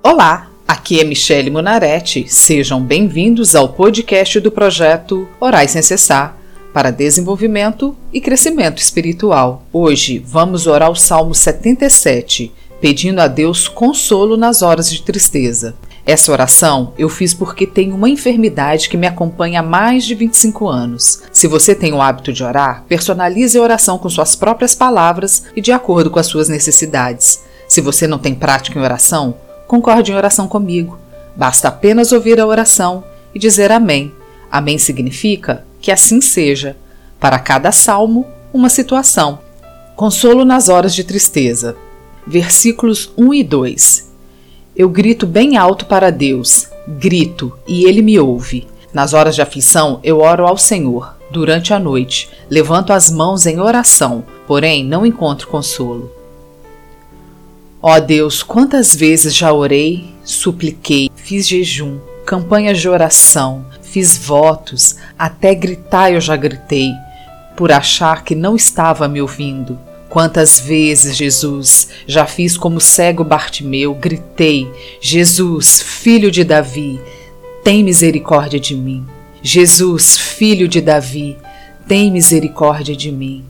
Olá, aqui é Michele Munaretti. Sejam bem-vindos ao podcast do projeto Orais Sem Cessar para desenvolvimento e crescimento espiritual. Hoje vamos orar o Salmo 77, pedindo a Deus consolo nas horas de tristeza. Essa oração eu fiz porque tenho uma enfermidade que me acompanha há mais de 25 anos. Se você tem o hábito de orar, personalize a oração com suas próprias palavras e de acordo com as suas necessidades. Se você não tem prática em oração, concorde em oração comigo. Basta apenas ouvir a oração e dizer Amém. Amém significa que assim seja. Para cada salmo, uma situação. Consolo nas horas de tristeza. Versículos 1 e 2. Eu grito bem alto para Deus, grito, e ele me ouve. Nas horas de aflição, eu oro ao Senhor. Durante a noite, levanto as mãos em oração, porém não encontro consolo. Ó Deus, quantas vezes já orei, supliquei, fiz jejum, campanhas de oração, fiz votos, até gritar eu já gritei, por achar que não estava me ouvindo. Quantas vezes, Jesus, já fiz como cego Bartimeu, gritei: Jesus, filho de Davi, tem misericórdia de mim. Jesus, filho de Davi, tem misericórdia de mim.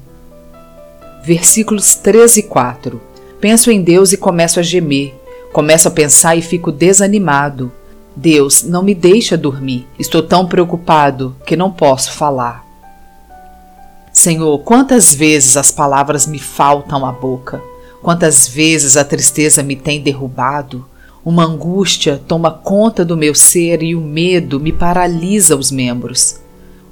Versículos 13 e 4 Penso em Deus e começo a gemer. Começo a pensar e fico desanimado. Deus, não me deixa dormir. Estou tão preocupado que não posso falar. Senhor, quantas vezes as palavras me faltam à boca, quantas vezes a tristeza me tem derrubado, uma angústia toma conta do meu ser e o medo me paralisa os membros.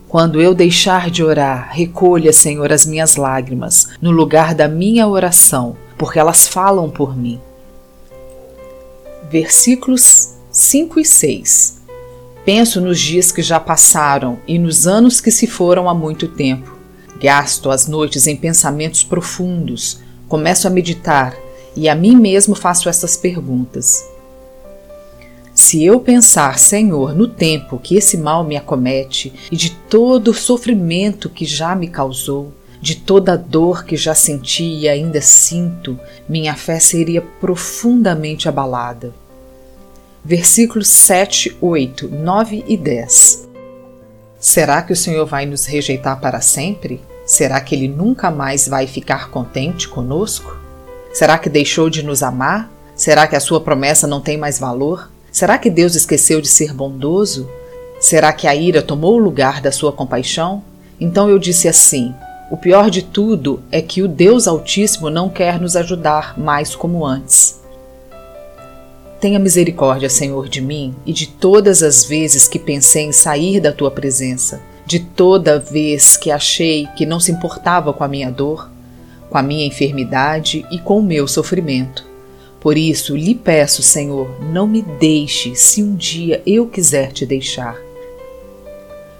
Quando eu deixar de orar, recolha, Senhor, as minhas lágrimas no lugar da minha oração porque elas falam por mim. Versículos 5 e 6 Penso nos dias que já passaram e nos anos que se foram há muito tempo. Gasto as noites em pensamentos profundos, começo a meditar e a mim mesmo faço estas perguntas. Se eu pensar, Senhor, no tempo que esse mal me acomete e de todo o sofrimento que já me causou, de toda a dor que já senti e ainda sinto, minha fé seria profundamente abalada. Versículos 7, 8, 9 e 10. Será que o Senhor vai nos rejeitar para sempre? Será que Ele nunca mais vai ficar contente conosco? Será que deixou de nos amar? Será que a sua promessa não tem mais valor? Será que Deus esqueceu de ser bondoso? Será que a ira tomou o lugar da sua compaixão? Então eu disse assim: o pior de tudo é que o Deus Altíssimo não quer nos ajudar mais como antes. Tenha misericórdia, Senhor, de mim e de todas as vezes que pensei em sair da tua presença, de toda vez que achei que não se importava com a minha dor, com a minha enfermidade e com o meu sofrimento. Por isso, lhe peço, Senhor, não me deixe se um dia eu quiser te deixar.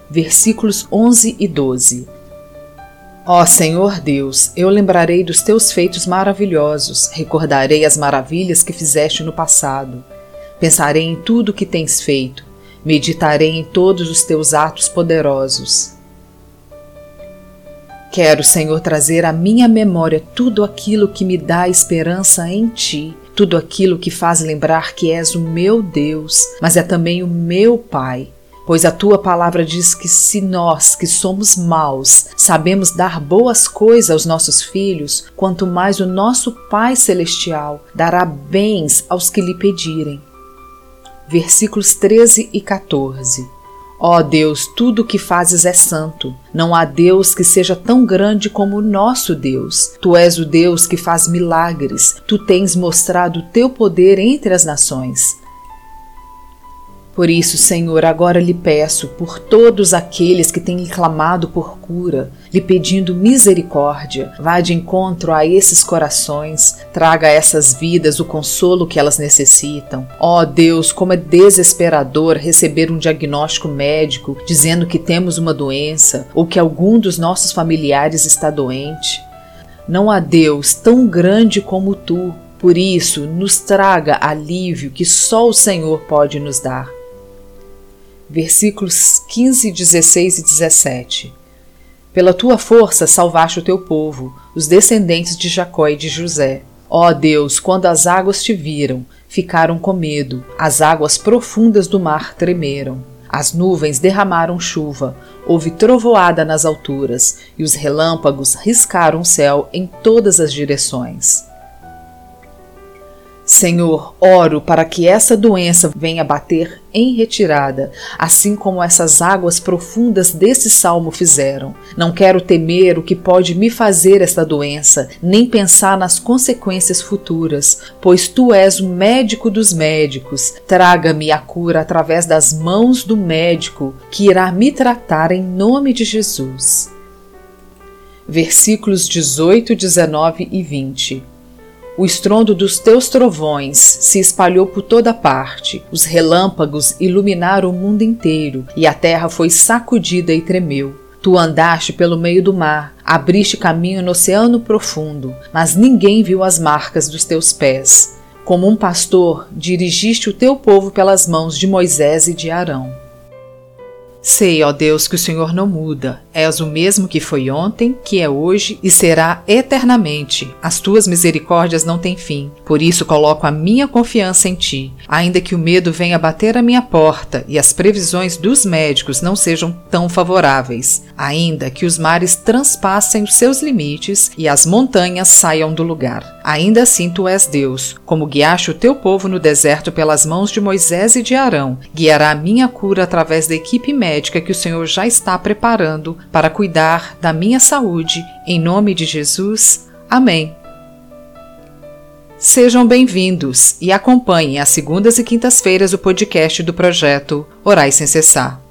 Versículos 11 e 12 Ó Senhor Deus, eu lembrarei dos teus feitos maravilhosos, recordarei as maravilhas que fizeste no passado. Pensarei em tudo que tens feito, meditarei em todos os teus atos poderosos. Quero, Senhor, trazer à minha memória tudo aquilo que me dá esperança em Ti, tudo aquilo que faz lembrar que és o meu Deus, mas é também o meu Pai Pois a tua palavra diz que se nós, que somos maus, sabemos dar boas coisas aos nossos filhos, quanto mais o nosso Pai Celestial dará bens aos que lhe pedirem. Versículos 13 e 14. Ó Deus, tudo o que fazes é santo. Não há Deus que seja tão grande como o nosso Deus. Tu és o Deus que faz milagres. Tu tens mostrado o teu poder entre as nações. Por isso, Senhor, agora lhe peço por todos aqueles que têm clamado por cura, lhe pedindo misericórdia, vá de encontro a esses corações, traga a essas vidas o consolo que elas necessitam. Ó oh, Deus, como é desesperador receber um diagnóstico médico dizendo que temos uma doença ou que algum dos nossos familiares está doente. Não há Deus tão grande como tu, por isso, nos traga alívio que só o Senhor pode nos dar versículos 15, 16 e 17. Pela tua força salvaste o teu povo, os descendentes de Jacó e de José. Ó Deus, quando as águas te viram, ficaram com medo, as águas profundas do mar tremeram. As nuvens derramaram chuva, houve trovoada nas alturas, e os relâmpagos riscaram o céu em todas as direções. Senhor, oro para que essa doença venha bater em retirada, assim como essas águas profundas desse salmo fizeram. Não quero temer o que pode me fazer esta doença, nem pensar nas consequências futuras, pois tu és o médico dos médicos. Traga-me a cura através das mãos do médico que irá me tratar em nome de Jesus. Versículos 18, 19 e 20. O estrondo dos teus trovões se espalhou por toda parte, os relâmpagos iluminaram o mundo inteiro, e a terra foi sacudida e tremeu. Tu andaste pelo meio do mar, abriste caminho no oceano profundo, mas ninguém viu as marcas dos teus pés. Como um pastor, dirigiste o teu povo pelas mãos de Moisés e de Arão. Sei, ó Deus, que o Senhor não muda. És o mesmo que foi ontem, que é hoje e será eternamente. As tuas misericórdias não têm fim. Por isso coloco a minha confiança em ti. Ainda que o medo venha bater à minha porta e as previsões dos médicos não sejam tão favoráveis. Ainda que os mares transpassem os seus limites e as montanhas saiam do lugar. Ainda assim tu és Deus, como guiaste o teu povo no deserto pelas mãos de Moisés e de Arão. Guiará a minha cura através da equipe médica médica que o Senhor já está preparando para cuidar da minha saúde, em nome de Jesus. Amém. Sejam bem-vindos e acompanhem às segundas e quintas-feiras o podcast do projeto Orais Sem Cessar.